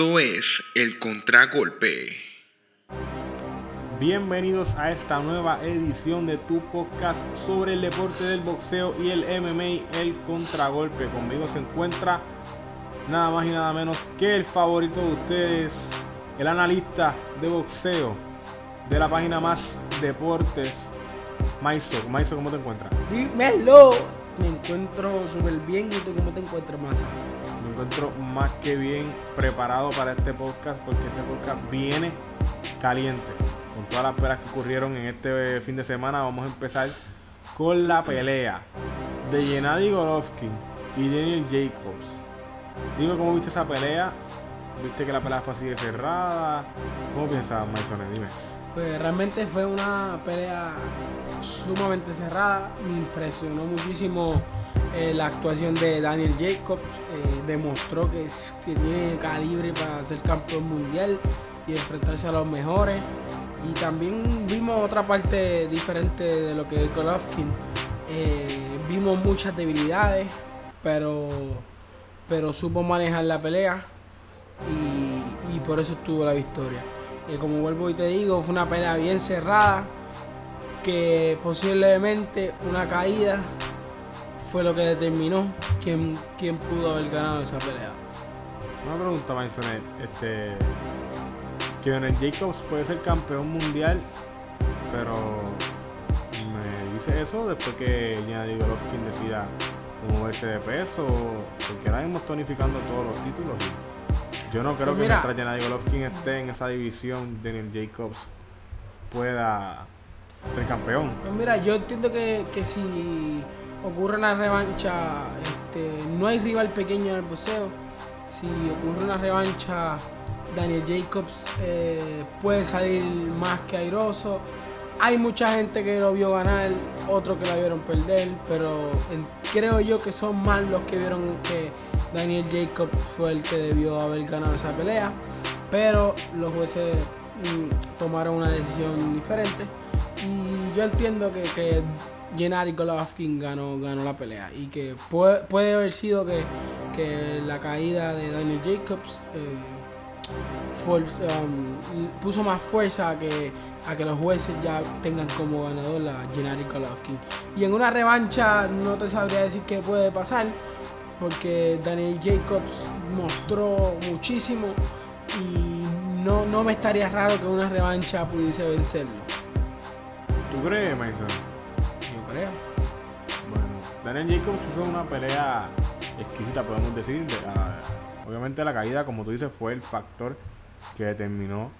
Esto es el contragolpe. Bienvenidos a esta nueva edición de tu podcast sobre el deporte del boxeo y el MMA, el contragolpe. Conmigo se encuentra nada más y nada menos que el favorito de ustedes, el analista de boxeo de la página más deportes, Maiso. Maiso, ¿cómo te encuentras? Dímelo. Me encuentro súper bien. ¿Y tú cómo te encuentras, Masa? Me encuentro más que bien preparado para este podcast porque este podcast viene caliente. Con todas las peras que ocurrieron en este fin de semana, vamos a empezar con la pelea de Gennady Golovkin y Daniel Jacobs. Dime cómo viste esa pelea. ¿Viste que la pelea fue así de cerrada? ¿Cómo piensas, Maisone? Dime. Pues realmente fue una pelea sumamente cerrada. Me impresionó muchísimo eh, la actuación de Daniel Jacobs. Eh, demostró que, es- que tiene calibre para ser campeón mundial y enfrentarse a los mejores. Y también vimos otra parte diferente de lo que es Golovkin. Eh, vimos muchas debilidades, pero, pero supo manejar la pelea y, y por eso estuvo la victoria. Eh, como vuelvo y te digo, fue una pelea bien cerrada, que posiblemente una caída fue lo que determinó quién, quién pudo haber ganado esa pelea. Una pregunta, Maisone. Este. Daniel Jacobs puede ser campeón mundial, pero me dice eso después que Gennady Golovkin decida moverse de peso, porque ahora mismo está todos los títulos y yo no creo Pues que mira. mientras Gennady Golovkin esté en esa división, Daniel Jacobs pueda ser campeón. Pues mira, yo entiendo que, que si ocurre una revancha, este, no hay rival pequeño en el boxeo. Si ocurre una revancha, Daniel Jacobs eh, puede salir más que airoso. Hay mucha gente que lo vio ganar, otros que la vieron perder, pero en- creo yo que son más los que vieron que Daniel Jacobs fue el que debió haber ganado esa pelea. Pero los jueces mm, tomaron una decisión diferente. Y yo entiendo que, que Gennady Golovkin ganó, ganó la pelea. Y que puede, puede haber sido que, que la caída de Daniel Jacobs eh, um, puso más fuerza a que, a que los jueces ya tengan como ganador a Gennady Golovkin. Y en una revancha no te sabría decir qué puede pasar. Porque Daniel Jacobs mostró muchísimo y no, no me estaría raro que una revancha pudiese vencerlo. ¿Tú crees, Mason? Yo creo. Bueno, Daniel Jacobs hizo una pelea exquisita, podemos decir. De- ah, obviamente la caída, como tú dices, fue el factor que determinó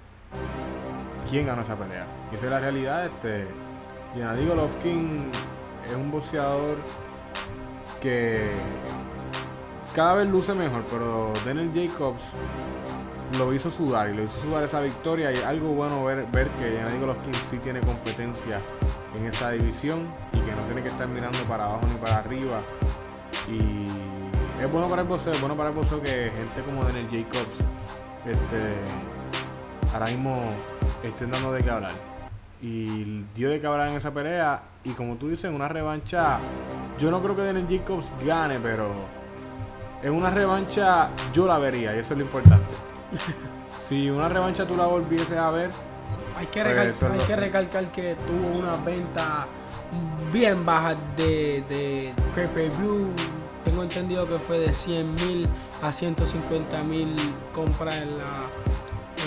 quién ganó esa pelea. Y esa es la realidad. Este, Gennady Golovkin es un boxeador que cada vez luce mejor, pero Daniel Jacobs lo hizo sudar y lo hizo sudar esa victoria y algo bueno ver, ver que Gennady Golovkin sí tiene competencia en esa división y que no tiene que estar mirando para abajo ni para arriba y es bueno para el boxeo, es bueno para el boxeo que gente como Daniel Jacobs este, ahora mismo estén dando de qué hablar y dio de qué hablar en esa pelea y como tú dices en una revancha yo no creo que Daniel Jacobs gane pero en una revancha yo la vería y eso es lo importante si una revancha tú la volvieses a ver Hay que, Pues recal- eso es hay que recalcar que tuvo una venta bien baja de, de pay-per-view. Tengo entendido que fue de 100 mil a 150 mil compras en la,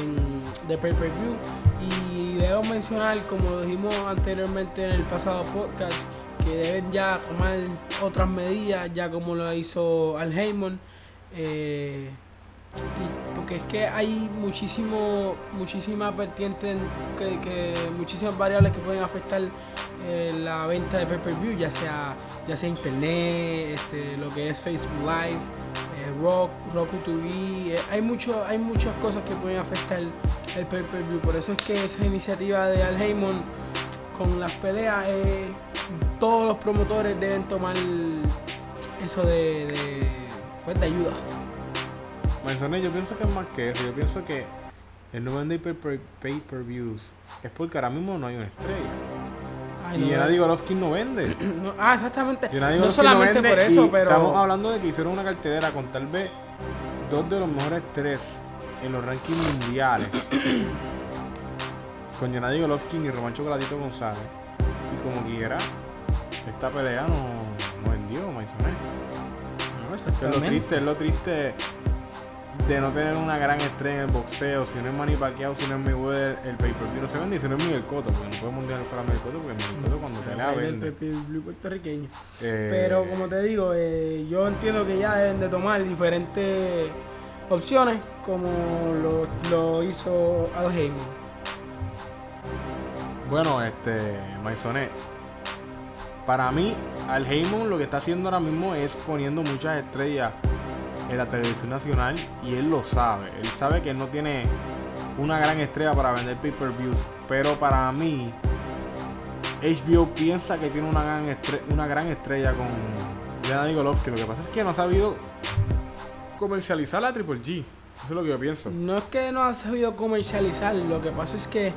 en- de pay-per-view. Y debo mencionar, como dijimos anteriormente en el pasado podcast, que deben ya tomar otras medidas, ya como lo hizo Al Heyman. Eh, porque es que hay muchísimo, muchísimas vertientes, que, que- muchísimas variables que pueden afectar eh, la venta de pay-per-view, ya sea, ya sea internet, este, lo que es Facebook Live, eh, Rock, Roku TV, eh, hay mucho, hay muchas cosas que pueden afectar el pay-per-view, por eso es que esa iniciativa de Al Heyman con las peleas, eh, todos los promotores deben tomar eso de, de, pues, de ayuda. Mencioné, yo pienso que es más que eso. Yo pienso que el no vender pay- pay- pay-per-views es porque ahora mismo no hay una estrella. Ay, y no, Gennady Golovkin no vende. no, ah, exactamente. No solamente vende por eso, pero. Estamos hablando de que hicieron una cartelera con tal vez dos de los mejores tres en los rankings mundiales. con Gennady Golovkin y Román Chocolatito González. Y como quiera, esta pelea no, no vendió, Maisonet. No, Esto es lo exactamente. triste, es lo triste de no tener una gran estrella en el boxeo. Si no es Manny Pacquiao, si no es Mayweather, el pay-per-view no se vende. Y si no es Miguel Cotto, porque no podemos dejar fuera Miguel Cotto, porque Miguel Cotto cuando Rey del vende. pay-per-view puertorriqueño. Eh, Pero como te digo, eh, yo entiendo que ya deben de tomar diferentes opciones como lo, lo hizo Al Heyman. Bueno, este, Maisonet. Para mí, Al Heyman lo que está haciendo ahora mismo es poniendo muchas estrellas en la televisión nacional y él lo sabe. Él sabe que no tiene una gran estrella para vender pay-per-views, pero para mí HBO piensa que tiene una gran, estre- una gran estrella con Gennady Golovkin. Lo que pasa es que no ha sabido comercializar la Triple G. Eso es lo que yo pienso. No es que no ha sabido comercializar, lo que pasa es que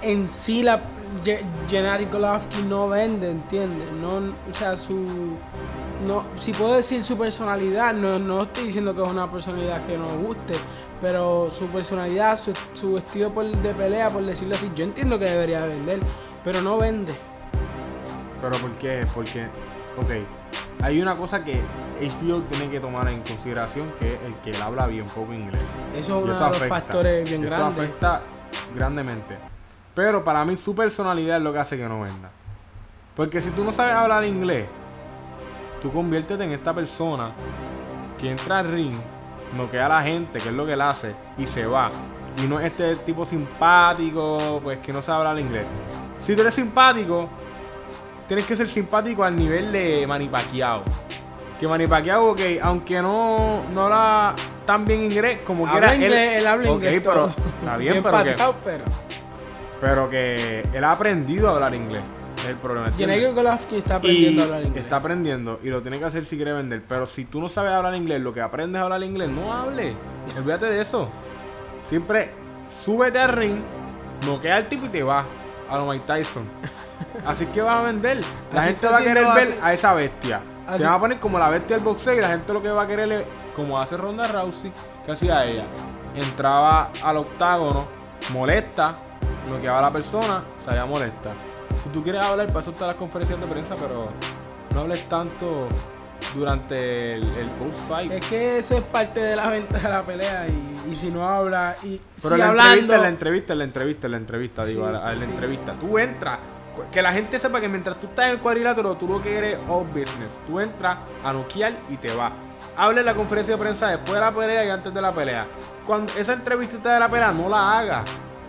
en sí la Ge- Gennady Golovkin no vende, ¿entiendes? No, o sea, su no, si puedo decir su personalidad, no, no estoy diciendo que es una personalidad que nos guste, pero su personalidad, su, su estilo por- de pelea, por decirlo así, yo entiendo que debería vender, pero no vende. Pero ¿por qué? Porque, ok, hay una cosa que HBO tiene que tomar en consideración, que es el que él habla bien poco inglés. Eso es uno de los afecta. factores bien Eso grandes. afecta grandemente. Pero para mí su personalidad es lo que hace que no venda. Porque si tú no sabes hablar inglés, tú conviértete en esta persona que entra al ring, noquea a la gente, que es lo que él hace, y se va. Y no es este tipo simpático, pues que no sabe hablar inglés. Si tú eres simpático, tienes que ser simpático al nivel de Manny Pacquiao. Que Manny Pacquiao, ok, aunque no, no habla tan bien inglés como Habla quiera, inglés, él, habla inglés. pero todo. está bien, pero que, patado, pero. pero que él ha aprendido a hablar inglés. Es el problema. ¿entiendes? Gennady Golovkin está aprendiendo y a hablar inglés. Está aprendiendo y lo tiene que hacer si quiere vender. Pero si tú no sabes hablar inglés, lo que aprendes a hablar inglés, no hable. Olvídate de eso. Siempre súbete al ring, noquea al tipo y te vas a lo Mike Tyson. Así que vas a vender. La Así gente va a querer ver así- a esa bestia. así- Se va a poner como la bestia del boxeo y la gente lo que va a querer es, como hace Ronda Rousey, que hacía ella. Entraba al octágono, molesta, noqueaba a la persona, salía molesta. Si tú quieres hablar, para eso están las conferencias de prensa, pero no hables tanto durante el, el post-fight. Es que eso es parte de la venta de la pelea y, y si no habla y Pero si la hablando entrevista, la entrevista, en la entrevista, en la entrevista, Sí, digo, a la, a la sí. entrevista. Tú entras, que la gente sepa que mientras tú estás en el cuadrilátero, tú lo que eres all business. Tú entras a noquear y te vas. Hable en la conferencia de prensa después de la pelea y antes de la pelea. Cuando esa entrevista de la pelea, no la hagas.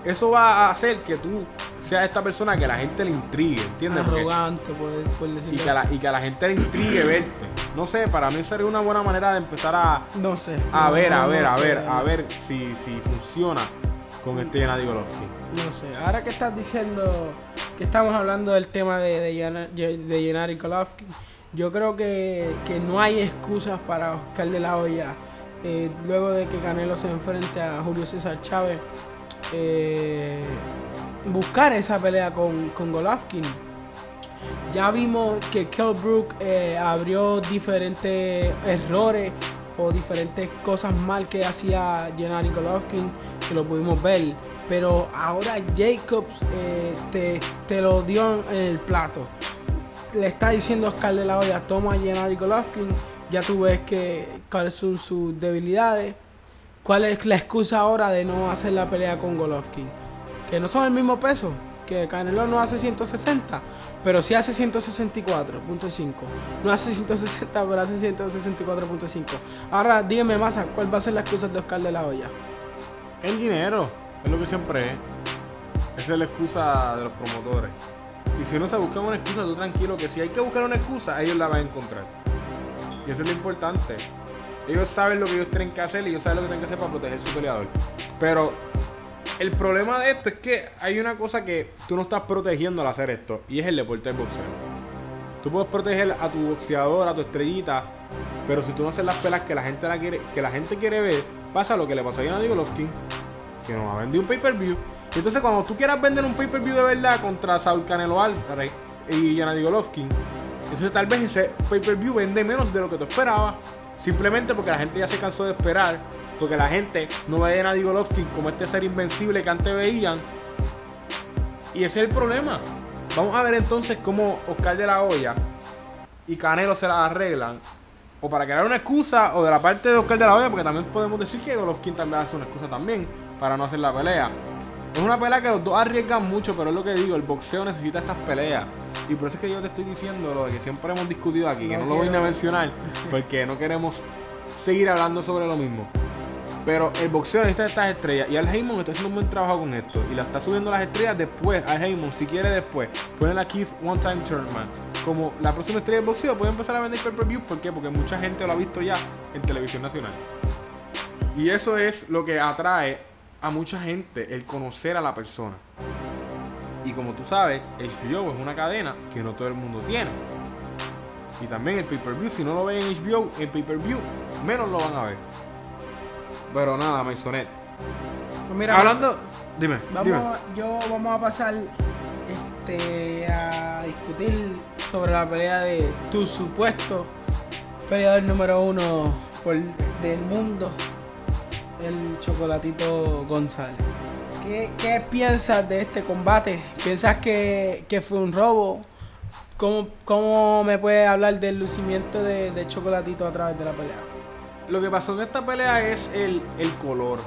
Eso va a hacer que tú seas esta persona que la gente le intrigue, ¿entiendes? Arrogante decirlo y, que la, y que a la gente le intrigue verte. No sé, para mí sería una buena manera de empezar a, no sé a ver, a no ver, a sé, ver, a ver si, si funciona con este Gennady Golovkin. no sé ahora que estás diciendo que estamos hablando del tema de de, de Golovkin yo creo que, que no hay excusas para Oscar de la Hoya eh, luego de que Canelo se enfrente a Julio César Chávez eh, buscar esa pelea con, con Golovkin ya vimos que Kell Brook eh, abrió diferentes errores o diferentes cosas mal que hacía Gennady Golovkin, que lo pudimos ver. Pero ahora Jacobs eh, te, lo dio en el plato. Le está diciendo a Oscar de la Hoya, toma a Gennady Golovkin, ya tú ves que, cuáles son sus debilidades. ¿Cuál es la excusa ahora de no hacer la pelea con Golovkin? Que no son el mismo peso. porque Canelo no hace 160, pero sí hace 164.5. No hace 160, pero hace 164.5. Ahora, dígame, Massa, ¿cuál va a ser la excusa de Oscar de la Hoya? El dinero, es lo que siempre es. Esa es la excusa de los promotores. Y si uno se busca una excusa, tú tranquilo que si hay que buscar una excusa, ellos la van a encontrar. Y eso es lo importante. Ellos saben lo que ellos tienen que hacer y ellos saben lo que tienen que hacer para proteger su peleador. Pero el problema de esto es que hay una cosa que tú no estás protegiendo al hacer esto, y es el deporte del boxeo. Tú puedes proteger a tu boxeador, a tu estrellita, pero si tú no haces las pelas que la gente, la quiere, que la gente quiere ver, pasa lo que le pasó a Gennady Golovkin, que nos ha vendido un pay-per-view. Entonces cuando tú quieras vender un pay-per-view de verdad contra Saul Canelo Álvarez y Gennady Golovkin, entonces tal vez ese pay-per-view vende menos de lo que tú esperabas. Simplemente porque la gente ya se cansó de esperar. Porque la gente no ve a Gennady Golovkin como este ser invencible que antes veían. Y ese es el problema. Vamos a ver entonces cómo Oscar de la Hoya y Canelo se la arreglan. O para crear una excusa, o de la parte de Oscar de la Hoya, porque también podemos decir que Golovkin también hace una excusa también para no hacer la pelea. Es una pelea que los dos arriesgan mucho, pero es lo que digo, el boxeo necesita estas peleas. Y por eso es que yo te estoy diciendo lo de que siempre hemos discutido aquí, que no, lo voy a mencionar, porque no queremos seguir hablando sobre lo mismo. Pero el boxeo necesita estas estrellas. Y Al Heyman está haciendo un buen trabajo con esto. Y la está subiendo las estrellas después. Al Heyman, si quiere después, ponen a Keith One Time Thurman como la próxima estrella del boxeo. Puede empezar a vender pay-per-view. ¿Por qué? Porque mucha gente lo ha visto ya en televisión nacional. Y eso es lo que atrae a mucha gente, el conocer a la persona. Y como tú sabes, HBO es una cadena que no todo el mundo tiene. Y también el pay-per-view, si no lo ven en HBO, en pay-per-view, menos lo van a ver. Pero nada, Maisonet. Pues mira, Hablando. Dime, Vamos, dime. yo vamos a pasar este, a discutir sobre la pelea de tu supuesto peleador número uno por- del mundo, el Chocolatito González. ¿Qué, qué piensas de este combate? ¿Piensas que, que fue un robo? ¿Cómo, ¿Cómo me puedes hablar del lucimiento de, de Chocolatito a través de la pelea? Lo que pasó en esta pelea es el, el color.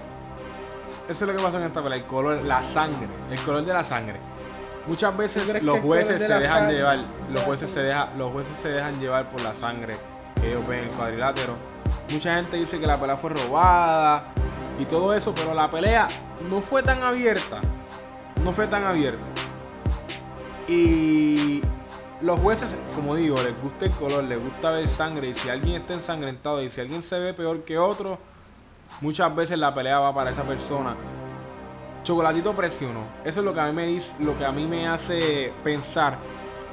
Eso es lo que pasó en esta pelea, el color, la sangre, el color de la sangre. Muchas veces ¿Tú crees que los jueces de se dejan sangre- llevar, los jueces se los jueces se dejan llevar por la sangre que ellos ven en el cuadrilátero. Mucha gente dice que la pelea fue robada y todo eso, pero la pelea no fue tan abierta. No fue tan abierta. Y los jueces, como digo, les gusta el color, les gusta ver sangre. Y si alguien está ensangrentado y si alguien se ve peor que otro, muchas veces la pelea va para esa persona. Chocolatito presionó. Eso es lo que a mí me dice, lo que a mí me hace pensar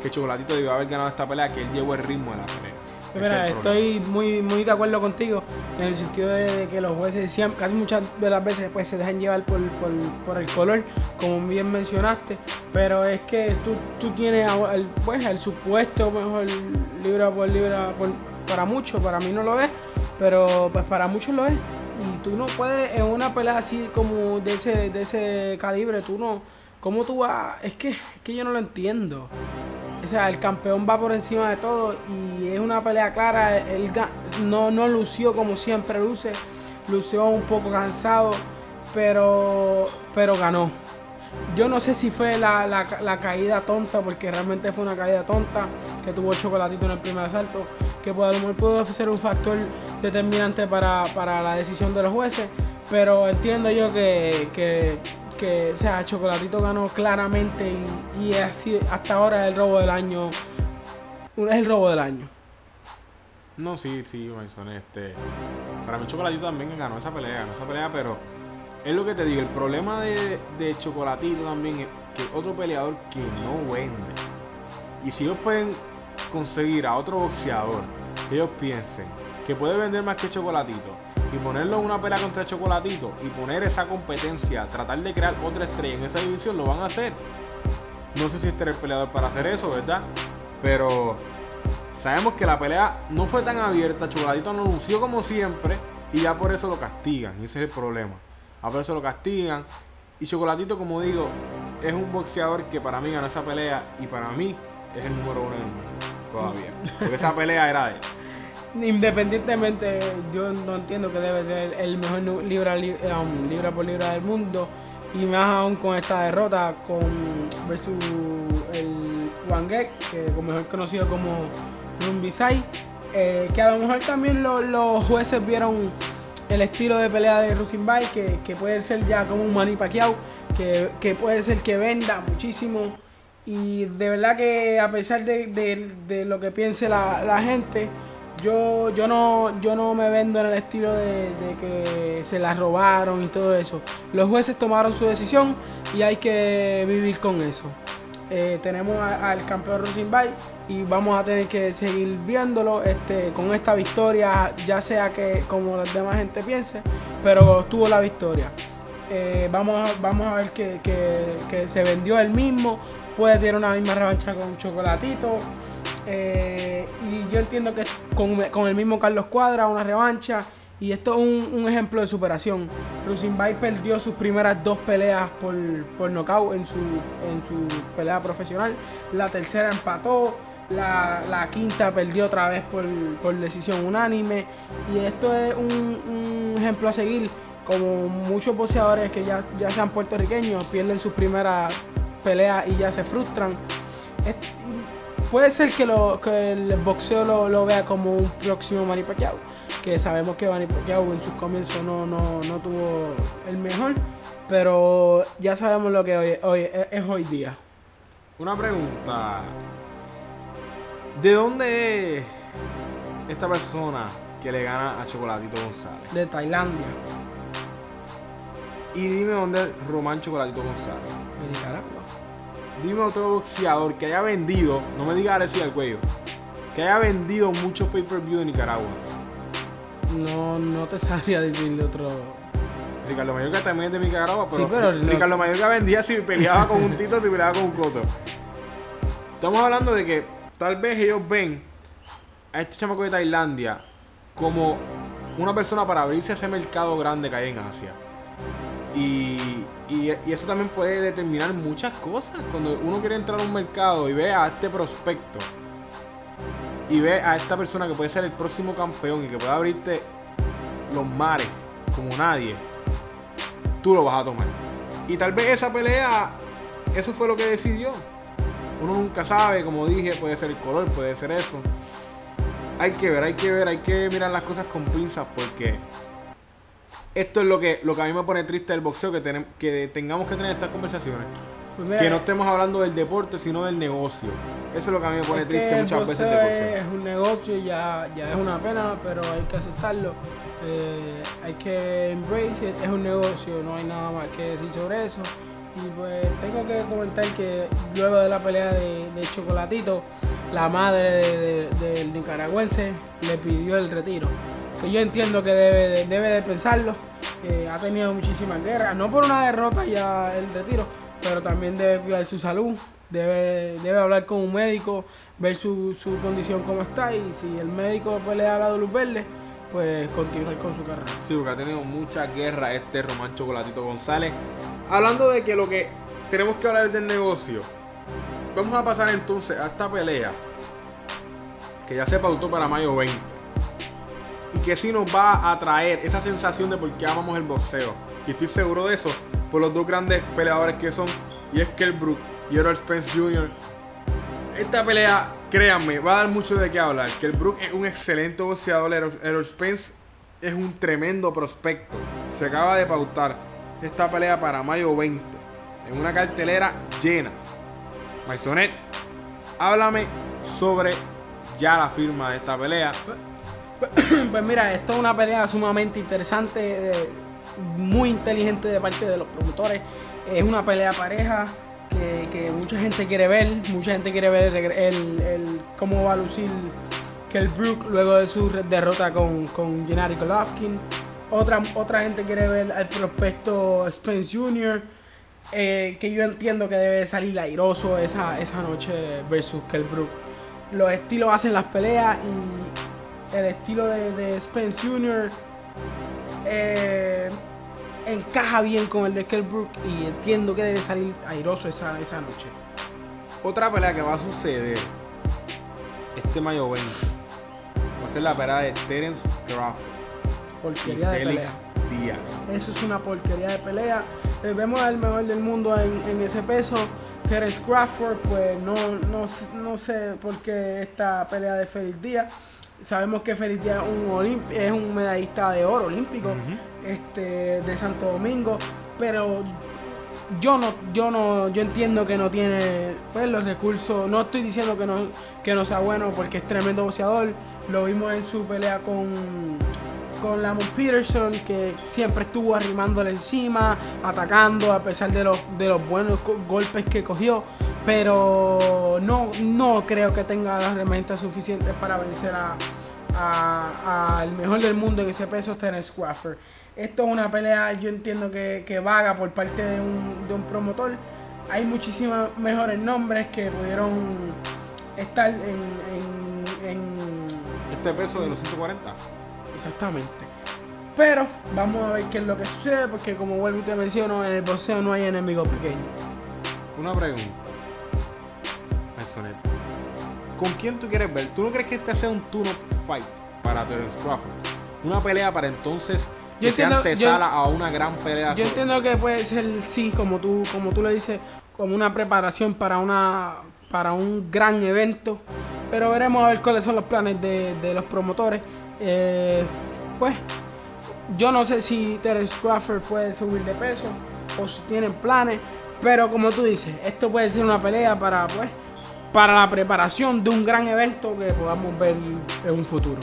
que Chocolatito debió haber ganado esta pelea, que él llevó el ritmo de la pelea. Mira, es estoy muy, muy de acuerdo contigo en el sentido de, que los jueces decían, casi muchas de las veces pues, se dejan llevar por, por, por el color, como bien mencionaste, pero es que tú, tú tienes el, pues, el supuesto mejor libra por libra, por- para muchos, para mí no lo es, pero pues para muchos lo es. Y tú no puedes en una pelea así como de ese, de ese calibre, tú no, ¿cómo tú vas? Es que, es que yo no lo entiendo. O sea, el campeón va por encima de todo y es una pelea clara. Él no, no lució como siempre luce. Lució un poco cansado, pero, pero ganó. Yo no sé si fue la, la- caída tonta, porque realmente fue una caída tonta que tuvo Chocolatito en el primer asalto, que a lo mejor pudo ser un factor determinante para, para la decisión de los jueces, pero entiendo yo que, que, que, o sea, Chocolatito ganó claramente y, y así hasta ahora es el robo del año. Es el robo del año. No, sí, sí, Mason, este. Para mí Chocolatito también ganó esa pelea, ganó esa pelea, pero es lo que te digo, el problema de, de Chocolatito también es que otro peleador que no vende. Y si ellos pueden conseguir a otro boxeador que ellos piensen que puede vender más que Chocolatito y ponerlo en una pelea contra Chocolatito y poner esa competencia, tratar de crear otra estrella en esa división, lo van a hacer. No sé si este era el peleador para hacer eso, ¿verdad? Pero sabemos que la pelea no fue tan abierta, Chocolatito no lució como siempre y ya por eso lo castigan, y ese es el problema. A por eso lo castigan. Y Chocolatito, como digo, es un boxeador que para mí ganó esa pelea y para mí es el número uno en el mundo todavía. Porque esa pelea era de él. Independientemente, yo no entiendo que debe ser el mejor libra, li- um, libra por libra del mundo. Y más aún con esta derrota con versus el Wangek, que como mejor conocido como Rumbisai. Eh, que a lo mejor también lo- los jueces vieron el estilo de pelea de Rusinbay, que, que puede ser ya como un Manny Pacquiao, que, que puede ser que venda muchísimo. Y de verdad que a pesar de, de- de lo que piense la, la gente, yo, yo, no, yo no me vendo en el estilo de, que se la robaron y todo eso. Los jueces tomaron su decisión y hay que vivir con eso. Eh, tenemos al campeón Rosenbay y vamos a tener que seguir viéndolo este, con esta victoria, ya sea que como la demás gente piense, pero tuvo la victoria. Eh, vamos, a, vamos a ver que, que- que se vendió el mismo, puede tener una misma revancha con Chocolatito. Eh, y yo entiendo que con, con el mismo Carlos Cuadra, una revancha. Y esto es un, ejemplo de superación. Rusinbay perdió sus primeras dos peleas por, por nocaut en su, en su pelea profesional. La tercera empató. La, la quinta perdió otra vez por, por decisión unánime. Y esto es un, ejemplo a seguir. Como muchos boxeadores que ya, ya sean puertorriqueños pierden sus primeras peleas y ya se frustran. Puede ser que, lo, que el boxeo lo, lo vea como un próximo Manny Pacquiao, que sabemos que Manny Pacquiao en sus comienzos no, no, no tuvo el mejor, pero ya sabemos lo que hoy, hoy es, es hoy día. Una pregunta. ¿De dónde es esta persona que le gana a Chocolatito González? De Tailandia, Y dime dónde es Román Chocolatito González. de Nicaragua. Dime otro boxeador que haya vendido, no me diga Alexis al cuello, que haya vendido mucho pay-per-view de Nicaragua. No, no te sabría decirle otro. Ricardo Mayorga también es de Nicaragua, pero, Sí, pero Ricardo Mayorga vendía si peleaba con un Tito, si peleaba con un Coto. Estamos hablando de que tal vez ellos ven a este chamaco de Tailandia como una persona para abrirse a ese mercado grande que hay en Asia. Y, eso también puede determinar muchas cosas. Cuando uno quiere entrar a un mercado y ve a este prospecto y ve a esta persona que puede ser el próximo campeón y que puede abrirte los mares como nadie, tú lo vas a tomar. Y tal vez esa pelea, eso fue lo que decidió. Uno nunca sabe, como dije, puede ser el color, puede ser eso. Hay que ver, hay que ver, hay que mirar las cosas con pinzas porque esto es lo que, lo que a mí me pone triste del boxeo, que, tenem- que tengamos que tener estas conversaciones. Pues mira, Que no estemos hablando del deporte, sino del negocio. Eso es lo que a mí me pone triste el muchas veces del boxeo. Es un negocio y ya, ya es una pena, pero hay que aceptarlo. Eh, hay que embrace it, es un negocio, no hay nada más que decir sobre eso. Y pues tengo que comentar que luego de la pelea de, de Chocolatito, la madre de- de- del nicaragüense le pidió el retiro. Que yo entiendo que debe de, debe de pensarlo. Eh, ha tenido muchísimas guerras, no por una derrota ya el retiro, pero también debe cuidar su salud. Debe, debe hablar con un médico, ver su, su condición cómo está y si el médico pues, le da la luz verde, pues continuar con su carrera. Sí, porque ha tenido mucha guerra este Román Chocolatito González. Hablando de que lo que tenemos que hablar es del negocio. Vamos a pasar entonces a esta pelea que ya se pautó para mayo 20. Y que sí nos va a traer esa sensación de por qué amamos el boxeo. Y estoy seguro de eso por los dos grandes peleadores que son y es Brook y Errol Spence Jr. Esta pelea, créanme, va a dar mucho de qué hablar. Que el Brook es un excelente boxeador. Errol Spence es un tremendo prospecto. Se acaba de pautar esta pelea para mayo 20. En una cartelera llena. Maisonet, háblame sobre ya la firma de esta pelea. Pues mira, esto es una pelea sumamente interesante, eh, muy inteligente de parte de los promotores. Es una pelea pareja que, que mucha gente quiere ver, mucha gente quiere ver el, el- el- cómo va a lucir Kell Brook luego de su derrota con, con Gennady Golovkin. Otra, otra gente quiere ver al prospecto Spence Jr., eh, que yo entiendo que debe salir airoso esa, esa noche versus Kell Brook. Los estilos hacen las peleas y el estilo de, de Spence Jr. eh, encaja bien con el de Kell Brook y entiendo que debe salir airoso esa, esa noche. Otra pelea que va a suceder este mayo 20 va a ser la pelea de Terence Crawford y Porquería de Félix pelea. Díaz. Eso es una porquería de pelea. Eh, vemos al mejor del mundo en, en ese peso. Terence Crawford, pues no, no, no sé por qué esta pelea de Félix Díaz. Sabemos que Félix Díaz es un, olimp- es un medallista de oro olímpico este, de Santo Domingo. Pero yo no, yo no, yo entiendo que no tiene pues, los recursos. No estoy diciendo que no, que no sea bueno porque es tremendo boxeador. Lo vimos en su pelea con, con Lamont Peterson, que siempre estuvo arrimándole encima, atacando a pesar de los, de los buenos golpes que cogió. Pero no, no creo que tenga las herramientas suficientes para vencer a, a- al mejor del mundo en ese peso, Terence Crawford. Esto es una pelea, yo entiendo que, que vaga por parte de un, de un promotor. Hay muchísimos mejores nombres que pudieron estar en- Este peso de los 140. Exactamente. Pero vamos a ver qué es lo que sucede, porque como vuelvo y te menciono, en el boxeo no hay enemigo pequeño. Una pregunta. Personet. ¿Con quién tú quieres ver? ¿Tú no crees que este sea un tune-up fight para Terence Crawford? Una pelea para entonces que Yo sea entiendo- antesala yo- a una gran pelea. Yo sobre- entiendo que puede ser, sí, como tú, como tú le dices, como una preparación para una para un gran evento. Pero veremos a ver cuáles son los planes de, de los promotores. Eh, pues, yo no sé si Terence Crawford puede subir de peso o si tienen planes. Pero como tú dices, esto puede ser una pelea para, pues, para la preparación de un gran evento que podamos ver en un futuro.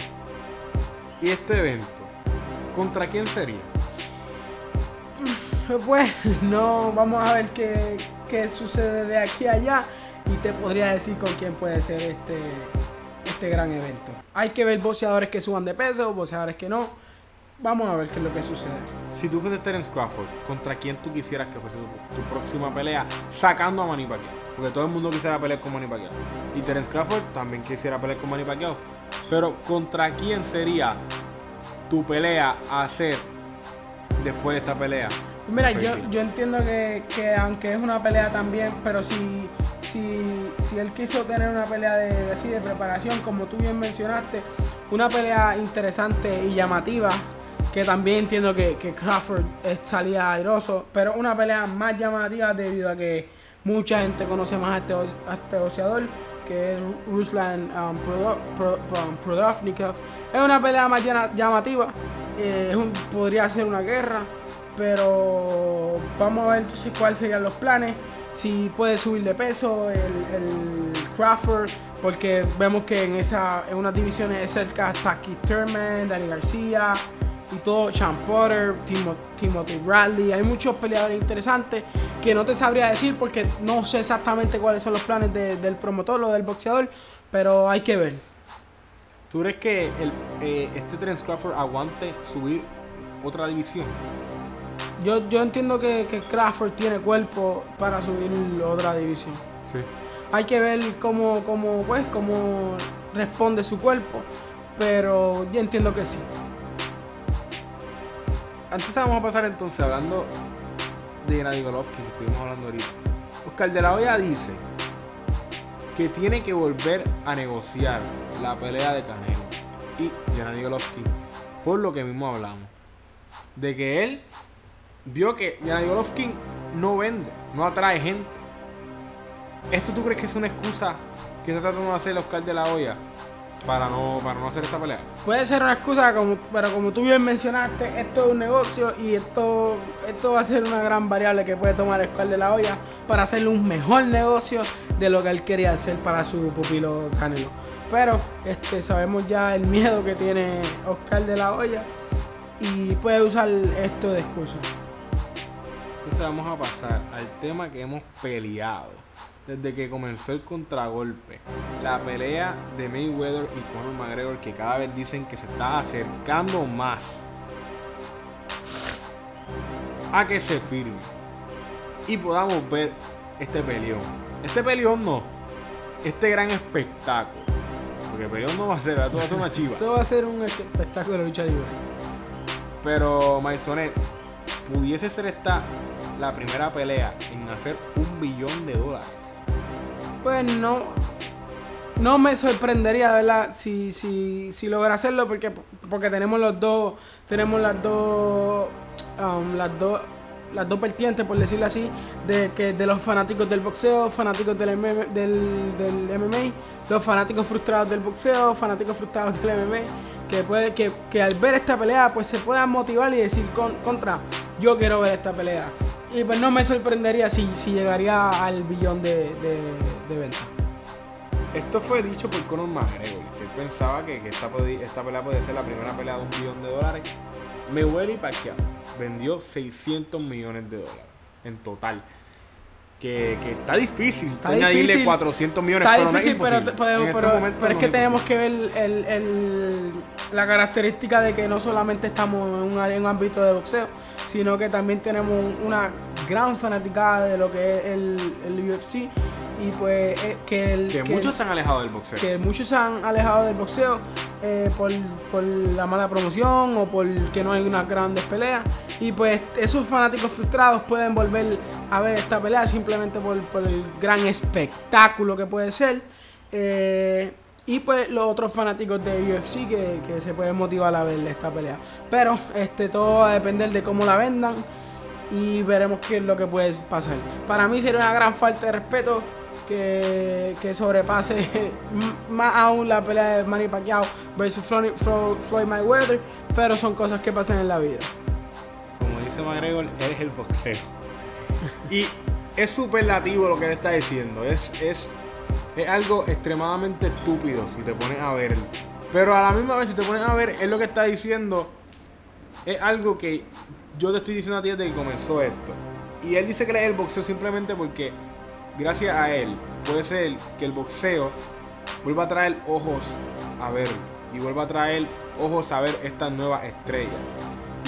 ¿Y este evento? ¿Contra quién sería? Pues no, vamos a ver qué, qué sucede de aquí a allá y te podría decir con quién puede ser este, este gran evento. Hay que ver boxeadores que suban de peso, boxeadores que no. Vamos a ver qué es lo que sucede. Si tú fueses Terence Crawford, ¿contra quién tú quisieras que fuese tu, tu próxima pelea sacando a Manny Pacquiao? Porque todo el mundo quisiera pelear con Manny Pacquiao. Y Terence Crawford también quisiera pelear con Manny Pacquiao. Pero ¿contra quién sería tu pelea a hacer después de esta pelea? Mira, yo, yo entiendo que, que aunque es una pelea también, pero si, si, él quiso tener una pelea de, de de preparación, como tú bien mencionaste, una pelea interesante y llamativa, que también entiendo que, que Crawford salía airoso, pero una pelea más llamativa debido a que mucha gente conoce más a este, a este que es Ruslan um, um, Prodovnikov. Es una pelea más llamativa, eh, podría ser una guerra, pero vamos a ver entonces cuáles serían los planes. Si puede subir de peso el, el Crawford, porque vemos que en esa en unas divisiones es cerca está Keith Thurman, Danny García y todo, Sean Potter, Timo- Timothy Bradley. Hay muchos peleadores interesantes que no te sabría decir porque no sé exactamente cuáles son los planes de- del promotor o del boxeador, pero hay que ver. ¿Tú crees que el, eh, este Terence Crawford aguante subir otra división? Yo, yo entiendo que, que Crawford tiene cuerpo para subir otra división. Sí. Hay que ver cómo, cómo, pues, cómo responde su cuerpo. Pero yo entiendo que sí. Antes vamos a pasar entonces hablando de Gennady Golovkin, que estuvimos hablando ahorita. Oscar de la Hoya dice que tiene que volver a negociar la pelea de Canelo y Gennady Golovkin, por lo que mismo hablamos. De que él vio que Gennady Golovkin no vende, no atrae gente. ¿Esto tú crees que es una excusa que está tratando de hacer Oscar de la Hoya para no, para no hacer esta pelea? Puede ser una excusa, como, pero como tú bien mencionaste, esto es un negocio y esto, esto va a ser una gran variable que puede tomar Oscar de la Hoya para hacerle un mejor negocio de lo que él quería hacer para su pupilo Canelo. Pero este, sabemos ya el miedo que tiene Oscar de la Hoya y puede usar esto de excusa. Entonces vamos a pasar al tema que hemos peleado desde que comenzó el contragolpe. La pelea de Mayweather y Conor McGregor que cada vez dicen que se está acercando más a que se firme y podamos ver este peleón. Este peleón no, este gran espectáculo. Porque peleón no va a ser, va a ser una chiva. Eso va a ser un espectáculo de lucha libre. Pero Maisonet, pudiese ser esta la primera pelea en hacer un billón de dólares. Pues no. no me sorprendería, ¿verdad? Si, si, si logra hacerlo, porque, porque tenemos los dos, tenemos las dos, um, las dos, las dos vertientes, por decirlo así, de que de los fanáticos del boxeo, fanáticos del, MM del, del MMA, los fanáticos frustrados del boxeo, fanáticos frustrados del MMA, que puede, que, que al ver esta pelea, pues se puedan motivar y decir con, contra, yo quiero ver esta pelea. Y pues no me sorprendería si, si llegaría al billón de, de, ventas. Esto fue dicho por Conor McGregor, que él pensaba que, que esta, esta pelea podía ser la primera pelea de un billón de dólares. Mayweather y Pacquiao vendió 600 millones de dólares en total. Que, que está difícil. Está añadirle difícil. 400 millones Está difícil, pero, pero- este pero- es que tenemos que ver el, el- la característica de que no solamente estamos en un, en un ámbito de boxeo, sino que también tenemos un- una gran fanaticada de lo que es el, el UFC y pues eh, que, el, Que que- muchos se han alejado del boxeo. que muchos se han alejado del boxeo eh, por, por la mala promoción o porque no hay unas grandes peleas. Y pues esos fanáticos frustrados pueden volver a ver esta pelea simplemente por, por el gran espectáculo que puede ser. Eh, y pues los otros fanáticos de UFC que, que se pueden motivar a ver esta pelea. Pero este todo va a depender de cómo la vendan y veremos qué es lo que puede pasar. Para mí sería una gran falta de respeto que, que sobrepase más aún la pelea de Manny Pacquiao versus Floyd, Flo- Floyd Mayweather, pero son cosas que pasan en la vida. Como dice McGregor, eres el boxeo. Y es superlativo lo que él está diciendo. Es, es, es algo extremadamente estúpido si te pones a ver. Pero a la misma vez, si te pones a ver, es lo que está diciendo. Es algo que yo te estoy diciendo a ti desde que comenzó esto. Y él dice que es el boxeo simplemente porque, gracias a él, puede ser que el boxeo vuelva a traer ojos a ver. Y vuelva a traer ojos a ver estas nuevas estrellas.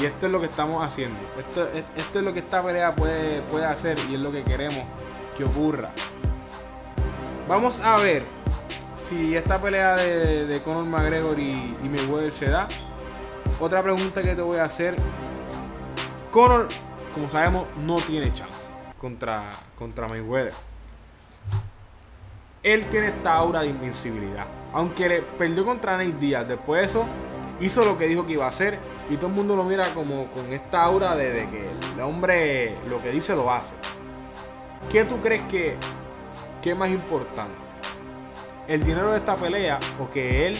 Y esto es lo que estamos haciendo. Esto, es- esto es lo que esta pelea puede, puede hacer y es lo que queremos que ocurra. Vamos a ver si esta pelea de, de Conor McGregor y, y Mayweather se da. Otra pregunta que te voy a hacer. Conor, como sabemos, no tiene chance contra, contra Mayweather. Él tiene esta aura de invencibilidad. Aunque le perdió contra Nate Díaz, después de eso hizo lo que dijo que iba a hacer. Y todo el mundo lo mira como con esta aura de, que el hombre lo que dice lo hace. ¿Qué tú crees que, que es más importante? ¿El dinero de esta pelea o que él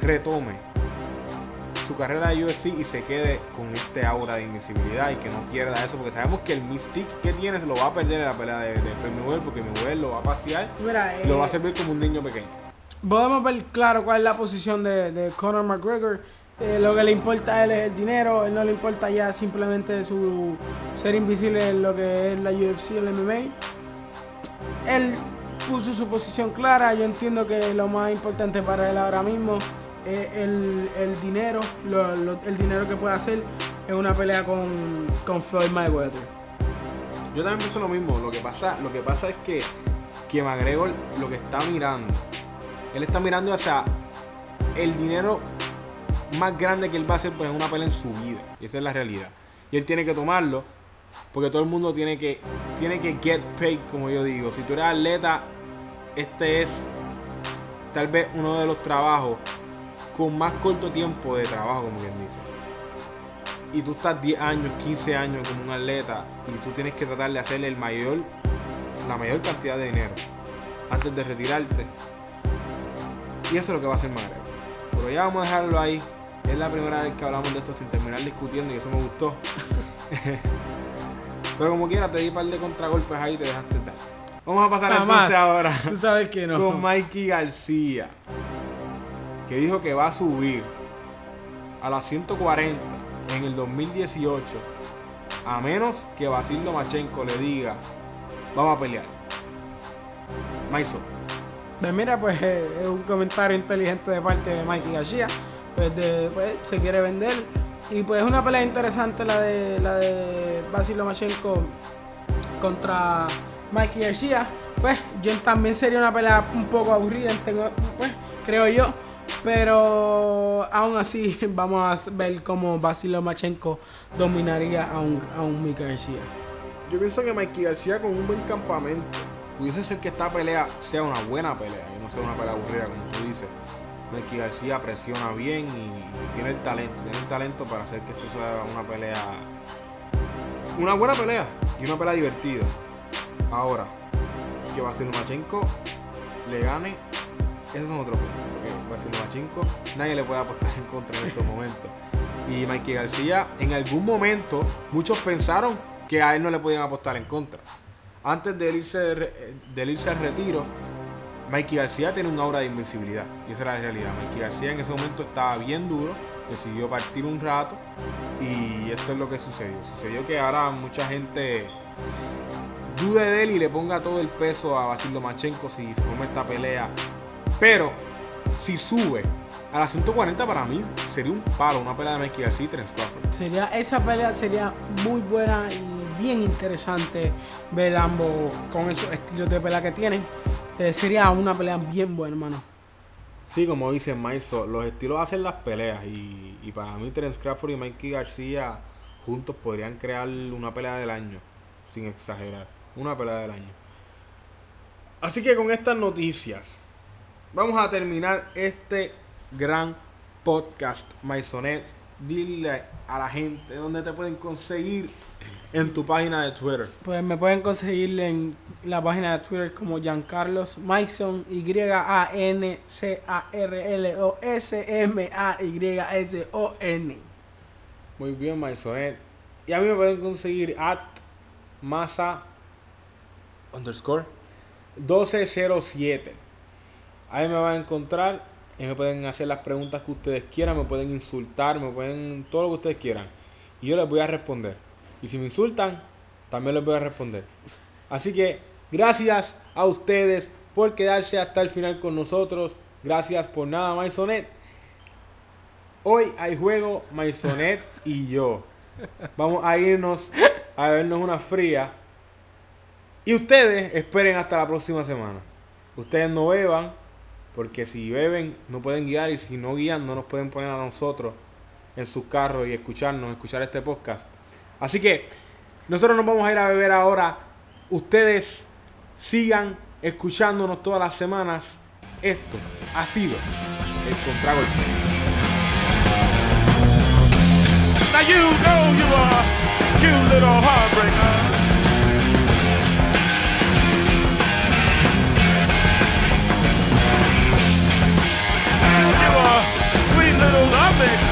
retome su carrera de UFC y se quede con este aura de invisibilidad y que no pierda eso? Porque sabemos que el mystique que tiene se lo va a perder en la pelea de, de Floyd Mayweather porque Mayweather lo va a pasear Mira, y lo va a eh, servir como un niño pequeño. podemos ver claro cuál es la posición de, de Conor McGregor. Eh, lo que le importa a él es el dinero, él no le importa ya simplemente su ser invisible en lo que es la UFC el MMA. Él puso su posición clara, yo entiendo que lo más importante para él ahora mismo el, el dinero, lo- el dinero que puede hacer en una pelea con, con Floyd Mayweather. Yo también pienso lo mismo. Lo que pasa, lo que pasa es que, que McGregor lo que está mirando, él está mirando hacia el dinero más grande que él va a hacer pues, en una pelea en su vida. Y esa es la realidad. Y él tiene que tomarlo. Porque todo el mundo tiene que, tiene que get paid, como yo digo. Si tú eres atleta, este es tal vez uno de los trabajos con más corto tiempo de trabajo, como quien dice y tú estás 10 años, 15 años como un atleta y tú tienes que tratar de hacerle el mayor, la mayor cantidad de dinero antes de retirarte. Y eso es lo que va a hacer McGregor. Pero ya vamos a dejarlo ahí. Es la primera vez que hablamos de esto sin terminar discutiendo y eso me gustó. Pero como quiera, te di un par de contragolpes ahí y te dejaste dar. Vamos a pasar Jamás. entonces ahora Tú sabes que no. con Mikey García, que dijo que va a subir a las 140 en el 2018, a menos que Basil Lomachenko le diga, vamos a pelear. Maiso, Pues mira, pues eh, es un comentario inteligente de parte de Mikey García. Pues, de, pues se quiere vender. Y pues es una pelea interesante la de la de Basil Lomachenko contra Mikey García. Pues yo también sería una pelea un poco aburrida, pues, creo yo. Pero aún así vamos a ver cómo Basil Lomachenko dominaría a un, a un Mikey García. yo pienso que Mikey García con un buen campamento pudiese ser que esta pelea sea una buena pelea y no sea una pelea aburrida, como tú dices. Mikey García presiona bien y, tiene el talento, tiene el talento para hacer que esto sea una pelea, una buena pelea y una pelea divertida. Ahora, que Vasil Machenko le gane, esos son otros puntos. Vasil Machenko nadie le puede apostar en contra en estos momentos. Y Mikey García, en algún momento, muchos pensaron que a él no le podían apostar en contra. Antes de irse, irse al retiro, Mikey García tiene un aura de invencibilidad. Y esa era la realidad. Mikey García en ese momento estaba bien duro, decidió partir un rato. Y esto es lo que sucedió. Sucedió que ahora mucha gente dude de él y le ponga todo el peso a Basil Lomachenko si se forma esta pelea. Pero si sube a las 140 para mí sería un palo, una pelea de Mikey García y Terence Crawford. Sería, esa pelea sería muy buena y bien interesante ver ambos con esos estilos de pelea que tienen. Eh, sería una pelea bien buena, hermano. Sí, como dice Maiso, los estilos hacen las peleas y, y para mí Terence Crawford y Mikey García juntos podrían crear una pelea del año, sin exagerar, una pelea del año. Así que con estas noticias vamos a terminar este gran podcast, Maisonet. Dile a la gente dónde te pueden conseguir en tu página de Twitter. Pues me pueden conseguir en la página de Twitter como Giancarlos Mason, Y-A-N-C-A-R-L-O-S-M-A-Y-S-O-N. Muy bien, Maisonet. Y a mí me pueden conseguir at masa underscore 1207. Ahí me van a encontrar y me pueden hacer las preguntas que ustedes quieran, me pueden insultar, me pueden todo lo que ustedes quieran. Y yo les voy a responder. Y si me insultan, también les voy a responder. Así que gracias a ustedes por quedarse hasta el final con nosotros. Gracias por nada, Maisonet. Hoy hay juego Maisonet y yo. Vamos a irnos a vernos una fría. Y ustedes esperen hasta la próxima semana. Ustedes no beban, porque si beben, no pueden guiar y si no guían, no nos pueden poner a nosotros en sus carros y escucharnos, escuchar este podcast. Así que nosotros nos vamos a ir a beber ahora. Ustedes sigan escuchándonos todas las semanas. Esto ha sido el contragolpe. You know you are a cute heartbreaker. it.